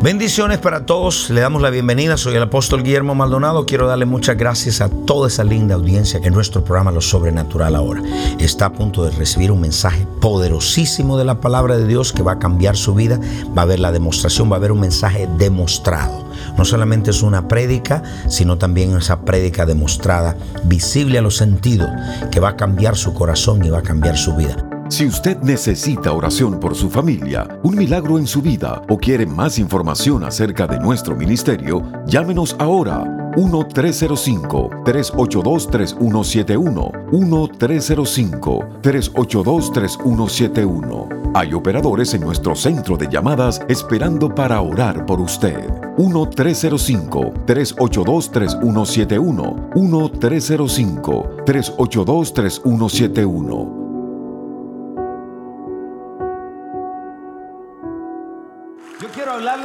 Bendiciones para todos, le damos la bienvenida, soy el apóstol Guillermo Maldonado, quiero darle muchas gracias a toda esa linda audiencia que nuestro programa Lo Sobrenatural ahora está a punto de recibir un mensaje poderosísimo de la palabra de Dios que va a cambiar su vida, va a haber la demostración, va a haber un mensaje demostrado. No solamente es una prédica, sino también esa prédica demostrada, visible a los sentidos, que va a cambiar su corazón y va a cambiar su vida. Si usted necesita oración por su familia, un milagro en su vida o quiere más información acerca de nuestro ministerio, llámenos ahora 1-305-382-3171. 1-305-382-3171. Hay operadores en nuestro centro de llamadas esperando para orar por usted. 1-305-382-3171. 1-305-382-3171.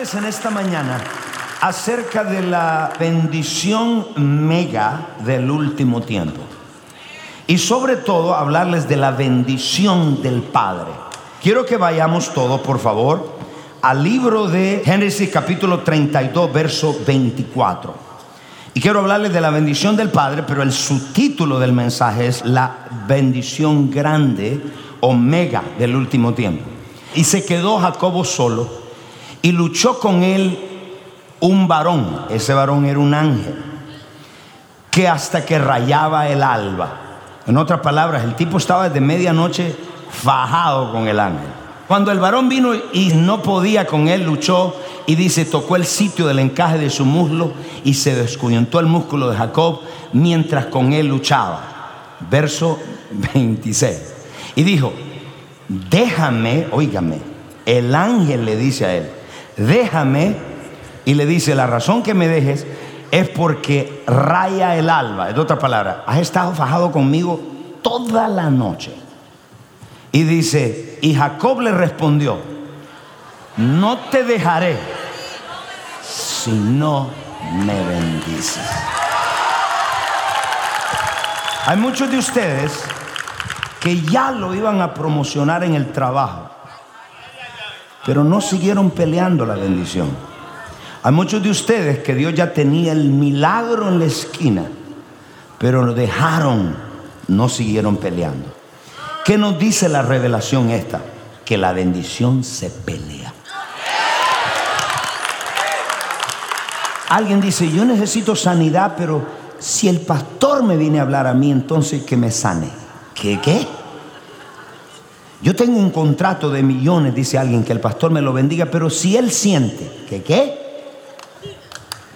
En esta mañana acerca de la bendición mega del último tiempo. Y sobre todo hablarles de la bendición del Padre. Quiero que vayamos todos, por favor, al libro de Génesis capítulo 32, verso 24. Y quiero hablarles de la bendición del Padre, pero el subtítulo del mensaje es la bendición grande o mega del último tiempo. Y se quedó Jacobo solo y luchó con él un varón, ese varón era un ángel, que hasta que rayaba el alba. En otras palabras, el tipo estaba desde medianoche fajado con el ángel. Cuando el varón vino y no podía con él, luchó y dice, tocó el sitio del encaje de su muslo y se descuyentó el músculo de Jacob mientras con él luchaba. Verso 26. Y dijo, déjame, óigame, el ángel le dice a él, déjame, y le dice, la razón que me dejes es porque raya el alba. En otra palabra, has estado fajado conmigo toda la noche. Y dice, y Jacob le respondió, no te dejaré si no me bendices. Hay muchos de ustedes que ya lo iban a promocionar en el trabajo pero no siguieron peleando la bendición. Hay muchos de ustedes que Dios ya tenía el milagro en la esquina, pero lo dejaron, no siguieron peleando. ¿Qué nos dice la revelación esta? Que la bendición se pelea. Alguien dice, yo necesito sanidad, pero si el pastor me viene a hablar a mí, entonces que me sane. ¿Qué qué? Yo tengo un contrato de millones, dice alguien, que el pastor me lo bendiga, pero si él siente que qué,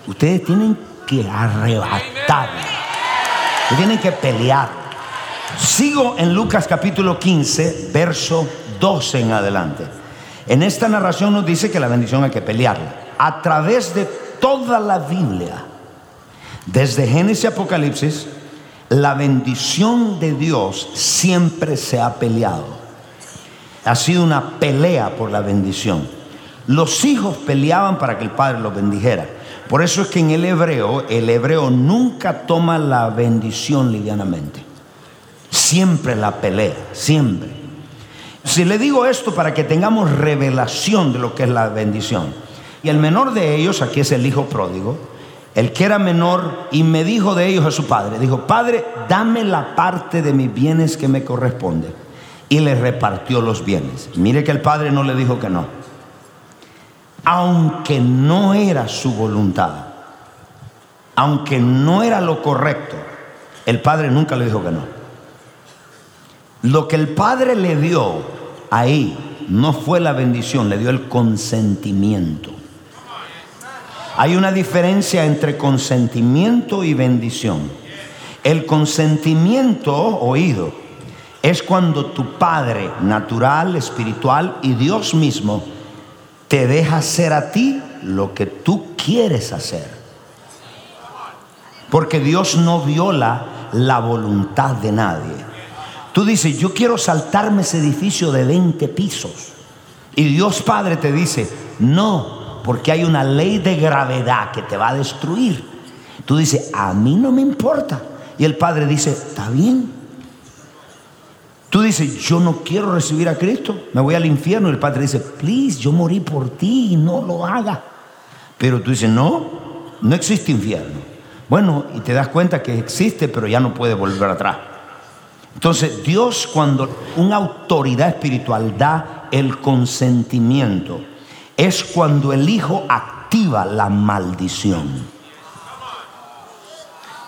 ustedes tienen que arrebatar, tienen que pelear. Sigo en Lucas capítulo 15, verso 12 en adelante. En esta narración nos dice que la bendición hay que pelearla. A través de toda la Biblia, desde Génesis y Apocalipsis, la bendición de Dios siempre se ha peleado. Ha sido una pelea por la bendición. Los hijos peleaban para que el padre los bendijera. Por eso es que en el hebreo, el hebreo nunca toma la bendición livianamente. Siempre la pelea, siempre. Si le digo esto para que tengamos revelación de lo que es la bendición. Y el menor de ellos, aquí es el hijo pródigo, el que era menor, y me dijo de ellos a su padre, dijo, Padre, dame la parte de mis bienes que me corresponde y le repartió los bienes. Mire que el padre no le dijo que no. Aunque no era su voluntad, aunque no era lo correcto, el padre nunca le dijo que no. Lo que el padre le dio ahí no fue la bendición, le dio el consentimiento. Hay una diferencia entre consentimiento y bendición. El consentimiento, oído, es cuando tu Padre natural, espiritual y Dios mismo te deja hacer a ti lo que tú quieres hacer. Porque Dios no viola la voluntad de nadie. Tú dices, yo quiero saltarme ese edificio de 20 pisos. Y Dios Padre te dice, no, porque hay una ley de gravedad que te va a destruir. Tú dices, a mí no me importa. Y el Padre dice, está bien. Tú dices, yo no quiero recibir a Cristo, me voy al infierno. Y el Padre dice, please, yo morí por ti y no lo haga. Pero tú dices, no, no existe infierno. Bueno, y te das cuenta que existe, pero ya no puede volver atrás. Entonces, Dios cuando una autoridad espiritual da el consentimiento, es cuando el Hijo activa la maldición.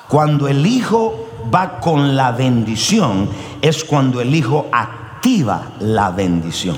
Cuando el Hijo va con la bendición, es cuando el Hijo activa la bendición.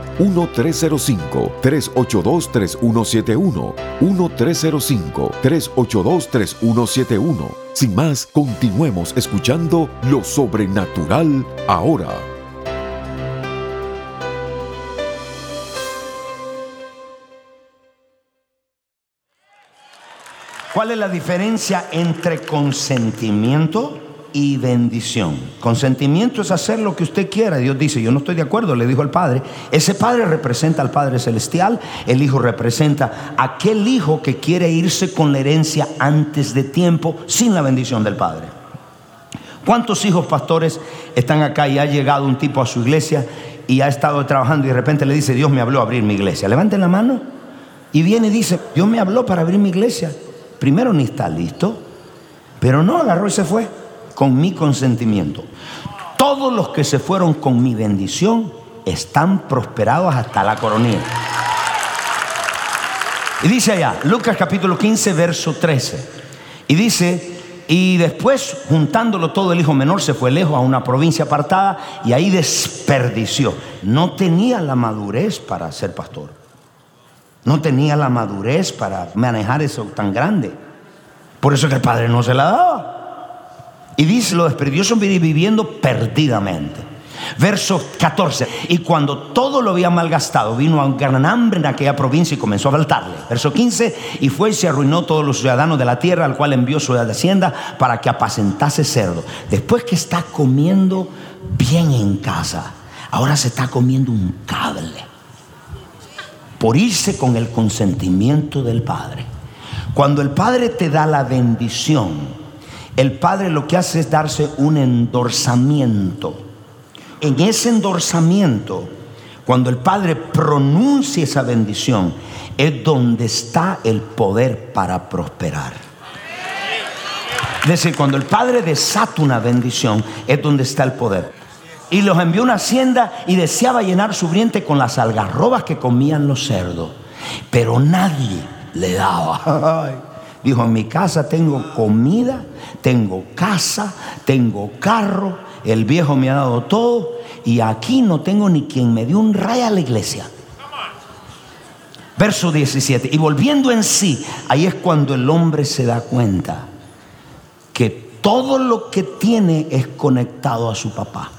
1-305-382-3171. 1-305-382-3171. Sin más, continuemos escuchando lo sobrenatural ahora. ¿Cuál es la diferencia entre consentimiento y bendición. Consentimiento es hacer lo que usted quiera. Dios dice, yo no estoy de acuerdo, le dijo al Padre. Ese Padre representa al Padre Celestial, el Hijo representa aquel Hijo que quiere irse con la herencia antes de tiempo sin la bendición del Padre. ¿Cuántos hijos pastores están acá y ha llegado un tipo a su iglesia y ha estado trabajando y de repente le dice, Dios me habló a abrir mi iglesia? Levanten la mano y viene y dice, Dios me habló para abrir mi iglesia. Primero ni está listo, pero no agarró y se fue con mi consentimiento. Todos los que se fueron con mi bendición están prosperados hasta la coronilla. Y dice allá, Lucas capítulo 15, verso 13. Y dice, y después juntándolo todo el hijo menor se fue lejos a una provincia apartada y ahí desperdició. No tenía la madurez para ser pastor. No tenía la madurez para manejar eso tan grande. Por eso que el padre no se la daba. Y dice, lo son viviendo perdidamente. Verso 14. Y cuando todo lo había malgastado, vino a un gran hambre en aquella provincia y comenzó a faltarle. Verso 15. Y fue y se arruinó todos los ciudadanos de la tierra, al cual envió su hacienda para que apacentase cerdo. Después que está comiendo bien en casa, ahora se está comiendo un cable. Por irse con el consentimiento del Padre. Cuando el Padre te da la bendición, el Padre lo que hace es darse un endorsamiento. En ese endorsamiento, cuando el Padre pronuncia esa bendición, es donde está el poder para prosperar. Es decir, cuando el Padre desata una bendición, es donde está el poder. Y los envió a una hacienda y deseaba llenar su vientre con las algarrobas que comían los cerdos. Pero nadie le daba. Dijo, en mi casa tengo comida, tengo casa, tengo carro, el viejo me ha dado todo y aquí no tengo ni quien me dio un rayo a la iglesia. Verso 17. Y volviendo en sí, ahí es cuando el hombre se da cuenta que todo lo que tiene es conectado a su papá.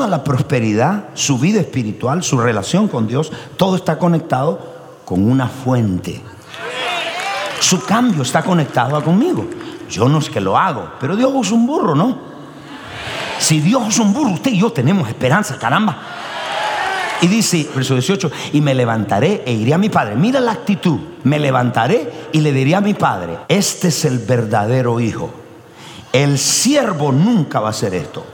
Toda la prosperidad, su vida espiritual, su relación con Dios, todo está conectado con una fuente. Su cambio está conectado conmigo. Yo no es que lo hago, pero Dios es un burro, ¿no? Si Dios es un burro, usted y yo tenemos esperanza, caramba. Y dice, verso 18, y me levantaré e iré a mi padre. Mira la actitud, me levantaré y le diré a mi padre, este es el verdadero hijo. El siervo nunca va a hacer esto.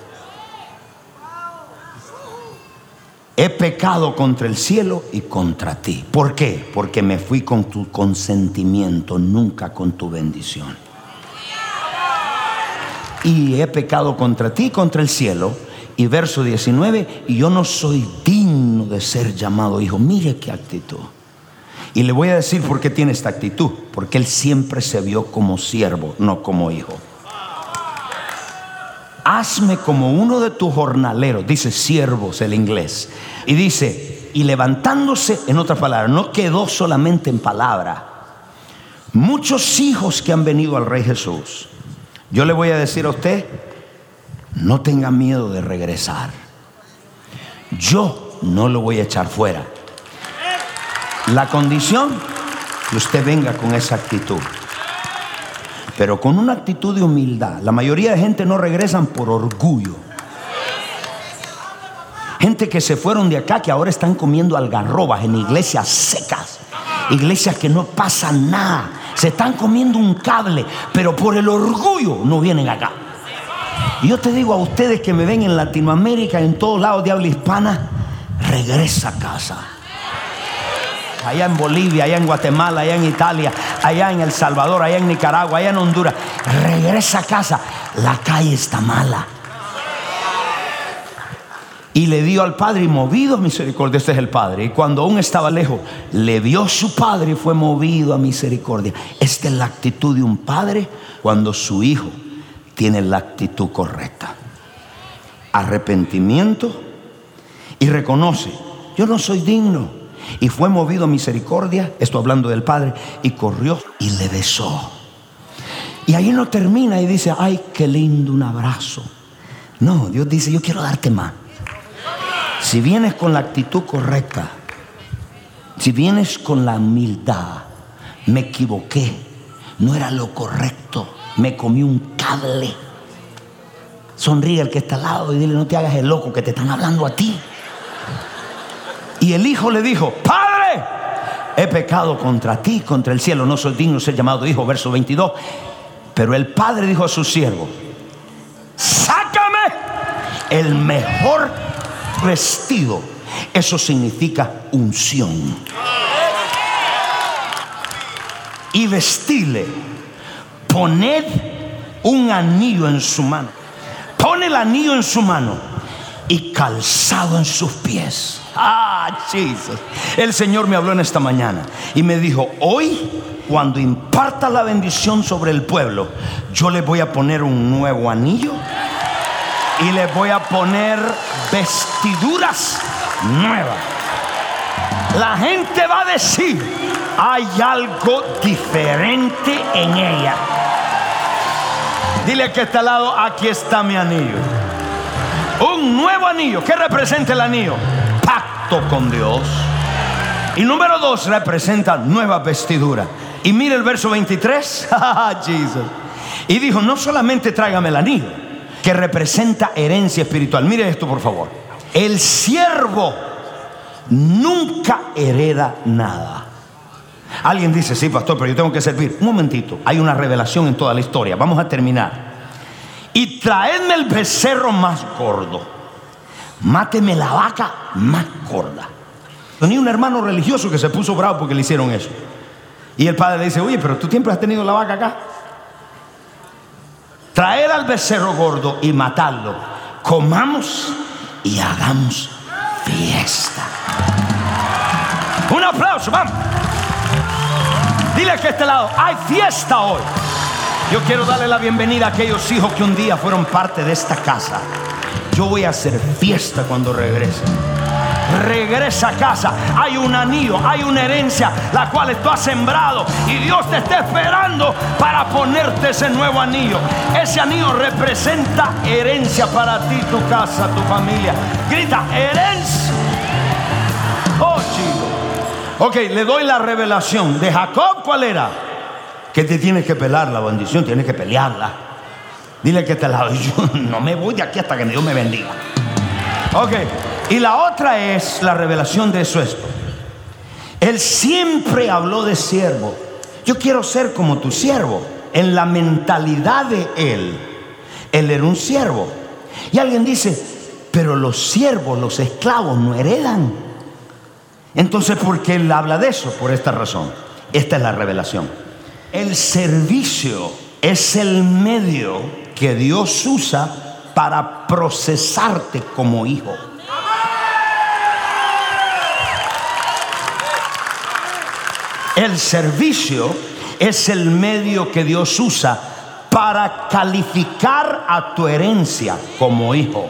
He pecado contra el cielo y contra ti. ¿Por qué? Porque me fui con tu consentimiento, nunca con tu bendición. Y he pecado contra ti, contra el cielo. Y verso 19, y yo no soy digno de ser llamado hijo. Mire qué actitud. Y le voy a decir por qué tiene esta actitud. Porque él siempre se vio como siervo, no como hijo. Hazme como uno de tus jornaleros, dice siervos el inglés. Y dice, y levantándose, en otras palabras, no quedó solamente en palabra. Muchos hijos que han venido al Rey Jesús. Yo le voy a decir a usted, no tenga miedo de regresar. Yo no lo voy a echar fuera. La condición que usted venga con esa actitud. Pero con una actitud de humildad. La mayoría de gente no regresan por orgullo. Gente que se fueron de acá que ahora están comiendo algarrobas en iglesias secas. Iglesias que no pasa nada. Se están comiendo un cable, pero por el orgullo no vienen acá. Y yo te digo a ustedes que me ven en Latinoamérica, en todos lados de habla hispana, regresa a casa. Allá en Bolivia, allá en Guatemala, allá en Italia, allá en El Salvador, allá en Nicaragua, allá en Honduras. Regresa a casa. La calle está mala. Y le dio al padre y movido a misericordia. Este es el padre. Y cuando aún estaba lejos, le vio su padre y fue movido a misericordia. Esta es la actitud de un padre cuando su hijo tiene la actitud correcta. Arrepentimiento y reconoce, yo no soy digno. Y fue movido a misericordia, esto hablando del Padre, y corrió y le besó. Y ahí no termina y dice, ay, qué lindo un abrazo. No, Dios dice, yo quiero darte más. Si vienes con la actitud correcta, si vienes con la humildad, me equivoqué, no era lo correcto, me comí un cable. Sonríe el que está al lado y dile, no te hagas el loco que te están hablando a ti. Y el hijo le dijo, Padre, he pecado contra ti, contra el cielo, no soy digno de ser llamado hijo, verso 22. Pero el padre dijo a su siervo, sácame el mejor vestido. Eso significa unción. Y vestirle, poned un anillo en su mano. Pone el anillo en su mano y calzado en sus pies. Ah, Jesus. El Señor me habló en esta mañana y me dijo, hoy cuando imparta la bendición sobre el pueblo, yo le voy a poner un nuevo anillo y le voy a poner vestiduras nuevas. La gente va a decir, hay algo diferente en ella. Dile que está al lado, aquí está mi anillo. Un nuevo anillo. ¿Qué representa el anillo? Pacto con Dios. Y número dos representa nueva vestidura. Y mire el verso 23. Jesus. Y dijo, no solamente tráigame el anillo que representa herencia espiritual. Mire esto, por favor. El siervo nunca hereda nada. Alguien dice, sí, pastor, pero yo tengo que servir. Un momentito, hay una revelación en toda la historia. Vamos a terminar. Y traedme el becerro más gordo. Máteme la vaca más gorda. Tenía un hermano religioso que se puso bravo porque le hicieron eso. Y el padre le dice, oye, pero tú siempre has tenido la vaca acá traer al becerro gordo y matarlo. Comamos y hagamos fiesta. Un aplauso, vamos. Dile que este lado, hay fiesta hoy. Yo quiero darle la bienvenida a aquellos hijos que un día fueron parte de esta casa. Yo voy a hacer fiesta cuando regresen regresa a casa. Hay un anillo, hay una herencia, la cual tú has sembrado. Y Dios te está esperando para ponerte ese nuevo anillo. Ese anillo representa herencia para ti, tu casa, tu familia. Grita, herencia. Oh, chico. Ok, le doy la revelación. De Jacob, ¿cuál era? Que te tienes que pelar la bendición, tienes que pelearla. Dile que te la yo no me voy de aquí hasta que Dios me bendiga. Ok. Y la otra es la revelación de eso esto. Él siempre habló de siervo. Yo quiero ser como tu siervo. En la mentalidad de él, él era un siervo. Y alguien dice, pero los siervos, los esclavos no heredan. Entonces, ¿por qué él habla de eso? Por esta razón. Esta es la revelación. El servicio es el medio que Dios usa para procesarte como hijo. El servicio es el medio que Dios usa para calificar a tu herencia como hijo.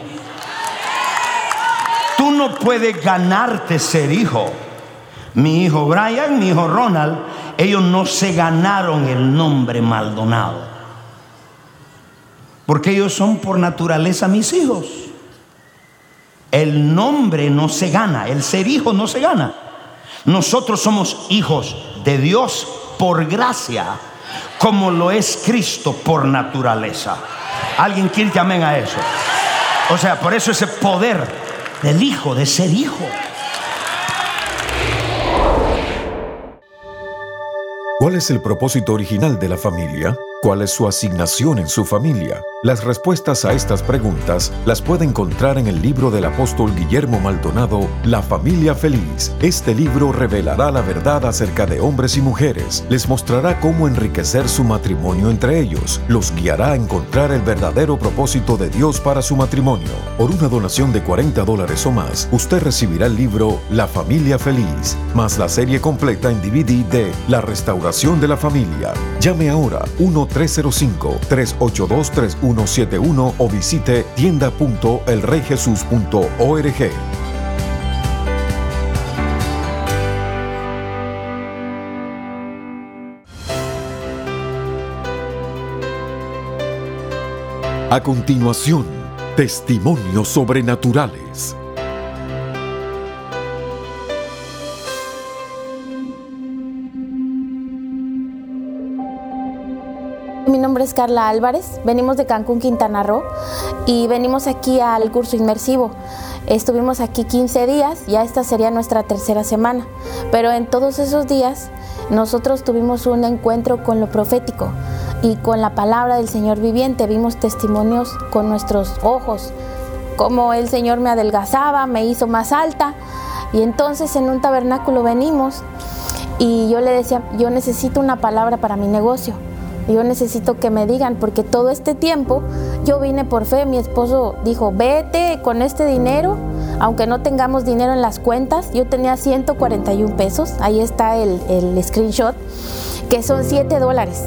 Tú no puedes ganarte ser hijo. Mi hijo Brian, mi hijo Ronald, ellos no se ganaron el nombre Maldonado. Porque ellos son por naturaleza mis hijos. El nombre no se gana, el ser hijo no se gana. Nosotros somos hijos de Dios por gracia, como lo es Cristo por naturaleza. ¿Alguien quiere que amén a eso? O sea, por eso ese poder del hijo, de ser hijo. ¿Cuál es el propósito original de la familia? ¿Cuál es su asignación en su familia? Las respuestas a estas preguntas las puede encontrar en el libro del apóstol Guillermo Maldonado, La familia feliz. Este libro revelará la verdad acerca de hombres y mujeres, les mostrará cómo enriquecer su matrimonio entre ellos, los guiará a encontrar el verdadero propósito de Dios para su matrimonio. Por una donación de 40 dólares o más, usted recibirá el libro La familia feliz, más la serie completa en DVD de La restauración de la familia. Llame ahora 1 305 382 31 171 o visite tienda.elreyjesus.org. A continuación, testimonios sobrenaturales. Es Carla Álvarez, venimos de Cancún, Quintana Roo y venimos aquí al curso inmersivo. Estuvimos aquí 15 días, ya esta sería nuestra tercera semana, pero en todos esos días nosotros tuvimos un encuentro con lo profético y con la palabra del Señor viviente, vimos testimonios con nuestros ojos, como el Señor me adelgazaba, me hizo más alta y entonces en un tabernáculo venimos y yo le decía, yo necesito una palabra para mi negocio yo necesito que me digan, porque todo este tiempo yo vine por fe, mi esposo dijo, vete con este dinero, aunque no tengamos dinero en las cuentas, yo tenía 141 pesos, ahí está el, screenshot, que son 7 dólares.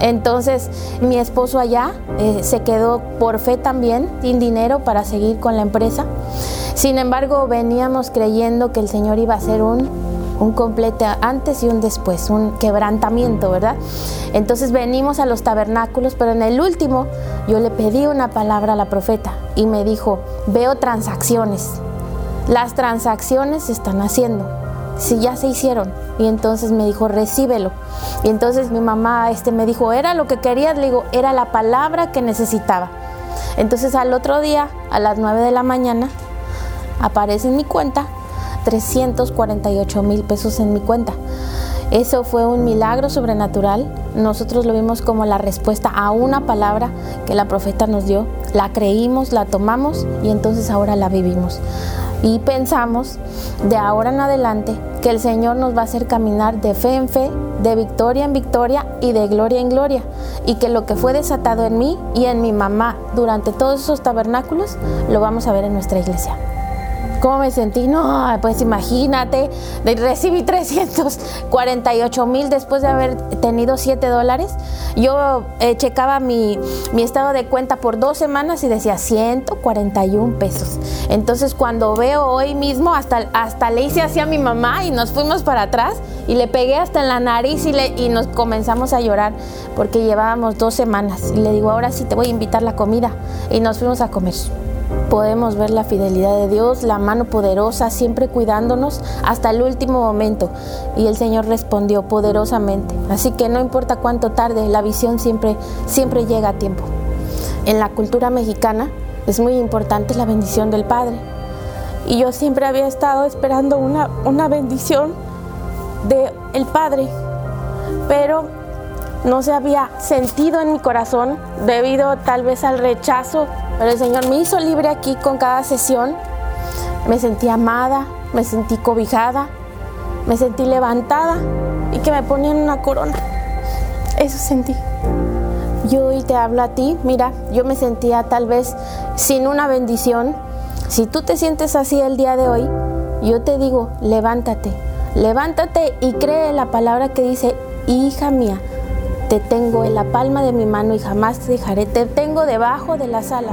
Entonces mi esposo allá eh, se quedó por fe también, sin dinero para seguir con la empresa. Sin embargo, veníamos creyendo que el Señor iba a hacer un un completo antes y un después, un quebrantamiento, ¿verdad? Entonces venimos a los tabernáculos, pero en el último yo le pedí una palabra a la profeta y me dijo, veo transacciones. Las transacciones se están haciendo. Si ya se hicieron. Y entonces me dijo, recíbelo. Y entonces mi mamá este, me dijo, ¿era lo que querías? Le digo, era la palabra que necesitaba. Entonces al otro día, a las 9 de la mañana, aparece en mi cuenta 348 mil pesos en mi cuenta. Eso fue un milagro sobrenatural. Nosotros lo vimos como la respuesta a una palabra que la profeta nos dio. La creímos, la tomamos y entonces ahora la vivimos. Y pensamos de ahora en adelante que el Señor nos va a hacer caminar de fe en fe, de victoria en victoria y de gloria en gloria. Y que lo que fue desatado en mí y en mi mamá durante todos esos tabernáculos lo vamos a ver en nuestra iglesia. ¿Cómo me sentí? No, pues imagínate, recibí 348 mil después de haber tenido 7 dólares. Yo eh, checaba mi, mi, estado de cuenta por dos semanas y decía 141 pesos. Entonces cuando veo hoy mismo, hasta, hasta le hice así a mi mamá y nos fuimos para atrás y le pegué hasta en la nariz y, le, y nos comenzamos a llorar porque llevábamos dos semanas. Y le digo, ahora sí te voy a invitar la comida. Y nos fuimos a comer podemos ver la fidelidad de Dios, la mano poderosa, siempre cuidándonos hasta el último momento. Y el Señor respondió poderosamente. Así que no importa cuánto tarde, la visión siempre, siempre llega a tiempo. En la cultura mexicana es muy importante la bendición del Padre. Y yo siempre había estado esperando una, una bendición del el Padre. Pero no se había sentido en mi corazón debido tal vez al rechazo pero el Señor me hizo libre aquí con cada sesión. Me sentí amada, me sentí cobijada, me sentí levantada y que me ponían una corona. Eso sentí. Yo hoy te hablo a ti, mira, yo me sentía tal vez sin una bendición. Si tú te sientes así el día de hoy, yo te digo, levántate, levántate y cree la palabra que dice, hija mía, te tengo en la palma de mi mano y jamás te dejaré, te tengo debajo de las alas.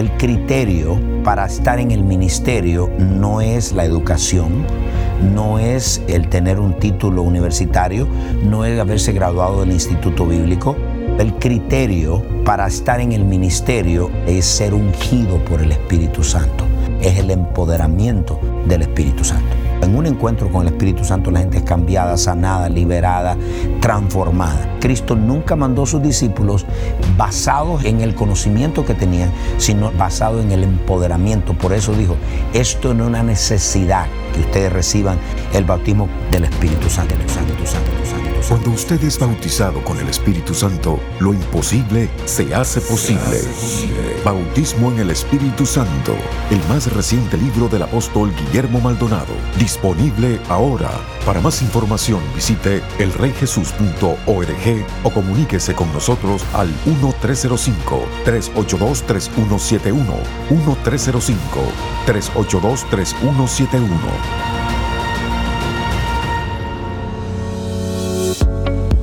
El criterio para estar en el ministerio no es la educación, no es el tener un título universitario, no es haberse graduado del instituto bíblico. El criterio para estar en el ministerio es ser ungido por el Espíritu Santo, es el empoderamiento del Espíritu Santo. En un encuentro con el Espíritu Santo la gente es cambiada, sanada, liberada, transformada. Cristo nunca mandó a sus discípulos basados en el conocimiento que tenían, sino basado en el empoderamiento. Por eso dijo, esto no es una necesidad que ustedes reciban el bautismo del Espíritu Santo. Santo, Santo, Santo, Cuando usted es bautizado con el Espíritu Santo, lo imposible se hace posible. Bautismo en el Espíritu Santo, el más reciente libro del apóstol Guillermo Maldonado, disponible ahora. Para más información visite elreyjesus.org o comuníquese con nosotros al 1-305-382-3171. 1-305-382-3171.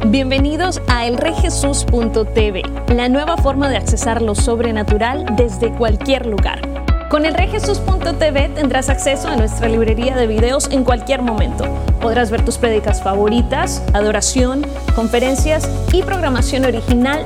Bienvenidos a elrejesus.tv, la nueva forma de accesar lo sobrenatural desde cualquier lugar. Con elrejesus.tv tendrás acceso a nuestra librería de videos en cualquier momento. Podrás ver tus prédicas favoritas, adoración, conferencias y programación original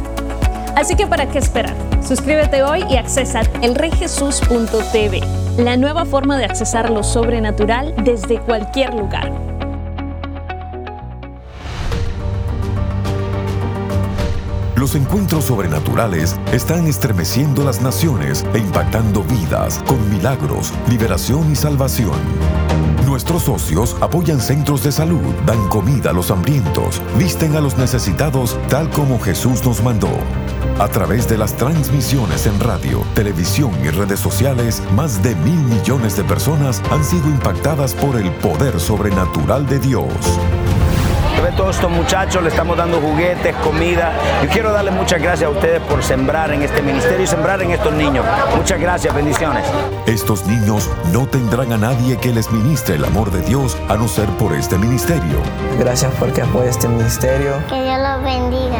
Así que ¿para qué esperar? Suscríbete hoy y accesa elreyjesus.tv, la nueva forma de accesar lo sobrenatural desde cualquier lugar. Los encuentros sobrenaturales están estremeciendo las naciones e impactando vidas con milagros, liberación y salvación. Nuestros socios apoyan centros de salud, dan comida a los hambrientos, visten a los necesitados tal como Jesús nos mandó. A través de las transmisiones en radio, televisión y redes sociales, más de mil millones de personas han sido impactadas por el poder sobrenatural de Dios. Ve todos estos muchachos, le estamos dando juguetes, comida. Yo quiero darle muchas gracias a ustedes por sembrar en este ministerio y sembrar en estos niños. Muchas gracias, bendiciones. Estos niños no tendrán a nadie que les ministre el amor de Dios a no ser por este ministerio. Gracias porque apoya este ministerio. Que Dios los bendiga.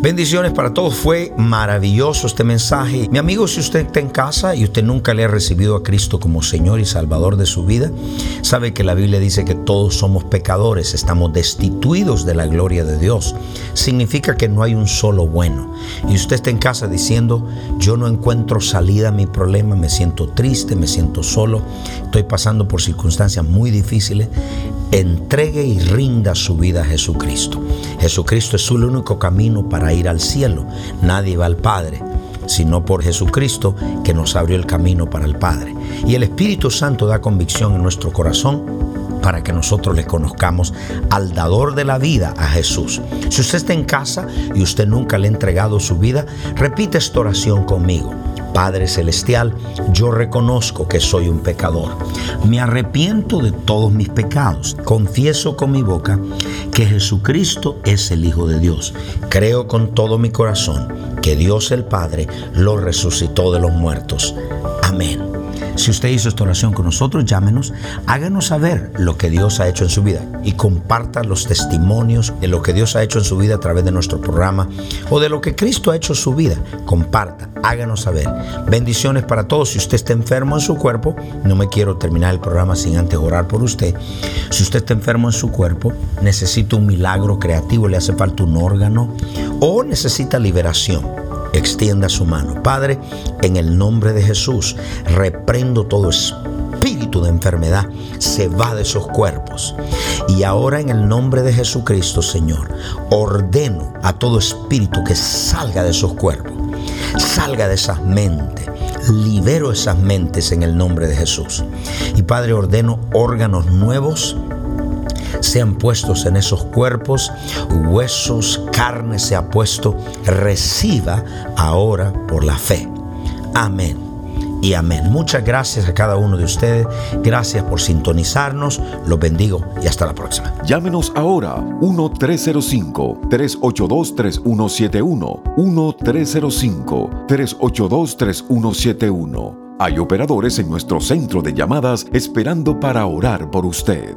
Bendiciones para todos. Fue maravilloso este mensaje. Mi amigo, si usted está en casa y usted nunca le ha recibido a Cristo como Señor y Salvador de su vida, sabe que la Biblia dice que todos somos pecadores, estamos destituidos de la gloria de Dios. Significa que no hay un solo bueno. Y usted está en casa diciendo, yo no encuentro salida a mi problema, me siento triste, me siento solo, estoy pasando por circunstancias muy difíciles. Entregue y rinda su vida a Jesucristo. Jesucristo es el único camino para ir al cielo. Nadie va al Padre sino por Jesucristo que nos abrió el camino para el Padre. Y el Espíritu Santo da convicción en nuestro corazón para que nosotros le conozcamos al dador de la vida, a Jesús. Si usted está en casa y usted nunca le ha entregado su vida, repite esta oración conmigo. Padre Celestial, yo reconozco que soy un pecador. Me arrepiento de todos mis pecados. Confieso con mi boca que Jesucristo es el Hijo de Dios. Creo con todo mi corazón que Dios el Padre lo resucitó de los muertos. Amén. Si usted hizo esta oración con nosotros, llámenos, háganos saber lo que Dios ha hecho en su vida y comparta los testimonios de lo que Dios ha hecho en su vida a través de nuestro programa o de lo que Cristo ha hecho en su vida. Comparta, háganos saber. Bendiciones para todos. Si usted está enfermo en su cuerpo, no me quiero terminar el programa sin antes orar por usted. Si usted está enfermo en su cuerpo, necesita un milagro creativo, le hace falta un órgano o necesita liberación extienda su mano. Padre, en el nombre de Jesús, reprendo todo espíritu de enfermedad, se va de esos cuerpos. Y ahora en el nombre de Jesucristo, Señor, ordeno a todo espíritu que salga de esos cuerpos, salga de esas mentes. Libero esas mentes en el nombre de Jesús. Y Padre, ordeno órganos nuevos sean puestos en esos cuerpos, huesos, carne se ha puesto, reciba ahora por la fe. Amén y amén. Muchas gracias a cada uno de ustedes. Gracias por sintonizarnos. Los bendigo y hasta la próxima. Llámenos ahora 1-305-382-3171. 1-305-382-3171. Hay operadores en nuestro centro de llamadas esperando para orar por usted.